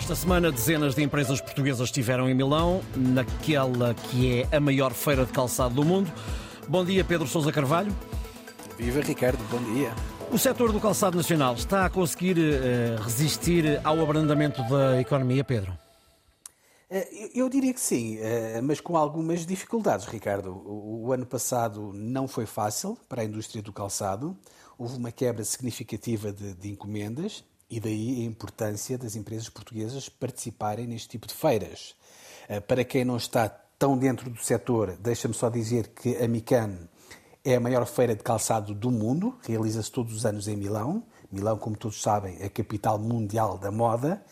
Esta semana, dezenas de empresas portuguesas estiveram em Milão, naquela que é a maior feira de calçado do mundo. Bom dia, Pedro Sousa Carvalho. Viva Ricardo, bom dia. O setor do calçado nacional está a conseguir uh, resistir ao abrandamento da economia, Pedro? Eh, eu diria que sim, eh, mas com algumas dificuldades, Ricardo. O ano passado não foi fácil para a indústria do calçado. Houve uma quebra significativa de, de encomendas e daí a importância das empresas portuguesas participarem neste tipo de feiras. Eh, para quem não está tão dentro do setor, deixa-me só dizer que a Mican é a maior feira de calçado do mundo, realiza-se todos os anos em Milão. Milão, como todos sabem, é a capital mundial da moda.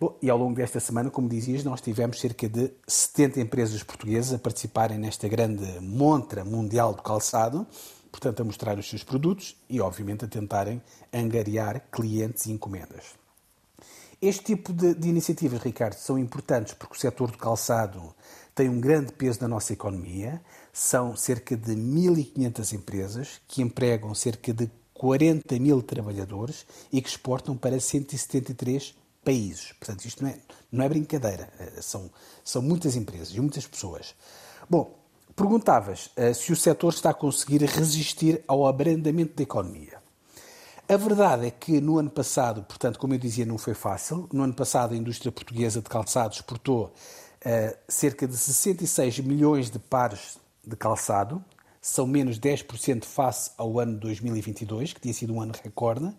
Bom, e ao longo desta semana, como dizias, nós tivemos cerca de 70 empresas portuguesas a participarem nesta grande montra mundial do calçado portanto, a mostrar os seus produtos e, obviamente, a tentarem angariar clientes e encomendas. Este tipo de, de, iniciativas, Ricardo, são importantes porque o setor do calçado tem um grande peso na nossa economia. São cerca de 1.500 empresas que empregam cerca de 40 mil trabalhadores e que exportam para 173 países. Portanto, isto não é, não é brincadeira. Eh, são, são muitas empresas e muitas pessoas. Bom, Perguntavas uh, se o setor está a conseguir resistir ao abrandamento da economia. A verdade é que no ano passado, portanto, como eu dizia, não foi fácil. No ano passado, a indústria portuguesa de calçados exportou uh, cerca de 66 milhões de pares de calçado, são menos 10% face ao ano 2022, que tinha sido um ano recorde.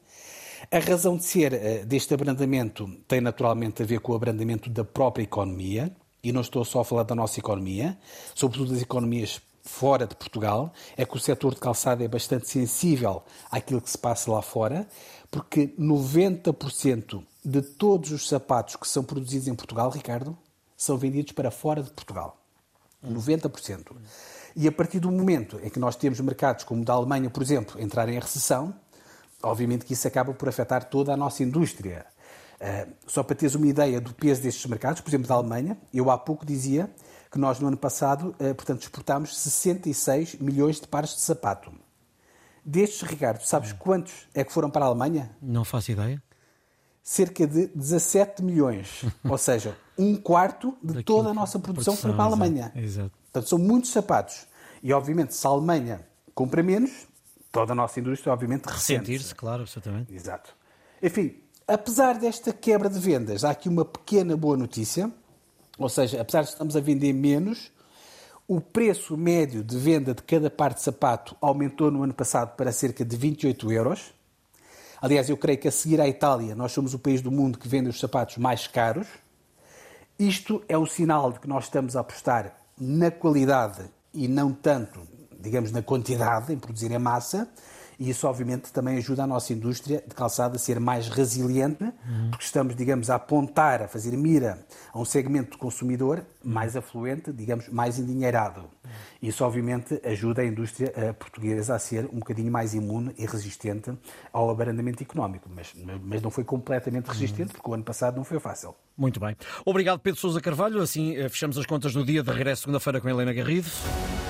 A razão de ser uh, deste abrandamento tem naturalmente a ver com o abrandamento da própria economia e não estou só a falar da nossa economia, sobretudo das economias fora de Portugal, é que o setor de calçado é bastante sensível àquilo que se passa lá fora, porque 90% de todos os sapatos que são produzidos em Portugal, Ricardo, são vendidos para fora de Portugal. 90%. E a partir do momento em que nós temos mercados como o da Alemanha, por exemplo, entrarem em recessão, obviamente que isso acaba por afetar toda a nossa indústria. Uh, só para teres uma ideia do peso destes mercados, por exemplo, da Alemanha, eu há pouco dizia que nós no ano passado, uh, portanto, exportámos 66 milhões de pares de sapato. Destes, Ricardo, sabes quantos é que foram para a Alemanha? Não faço ideia. Cerca de 17 milhões. Ou seja, um quarto de toda a nossa produção, produção foi para a Alemanha. Exato, exato. Portanto, são muitos sapatos. E, obviamente, se a Alemanha compra menos, toda a nossa indústria, obviamente, ressente. Ressentir-se, claro, absolutamente. Exato. Enfim, Apesar desta quebra de vendas, há aqui uma pequena boa notícia, ou seja, apesar de estamos a vender menos, o preço médio de venda de cada par de sapato aumentou no ano passado para cerca de 28 euros. Aliás, eu creio que a seguir à Itália, nós somos o país do mundo que vende os sapatos mais caros. Isto é um sinal de que nós estamos a apostar na qualidade e não tanto, digamos, na quantidade, em produzir em massa e isso obviamente também ajuda a nossa indústria de calçado a ser mais resiliente, uhum. porque estamos, digamos, a apontar, a fazer mira a um segmento de consumidor mais afluente, digamos, mais endinheirado. Isso obviamente ajuda a indústria eh, portuguesa a ser um bocadinho mais imune e resistente ao abrandamento económico, mas, mas não foi completamente resistente, porque o ano passado não foi fácil. Muito bem. Obrigado, Pedro Sousa Carvalho. Assim eh, fechamos as contas do dia de regresso segunda-feira com Helena Garrido.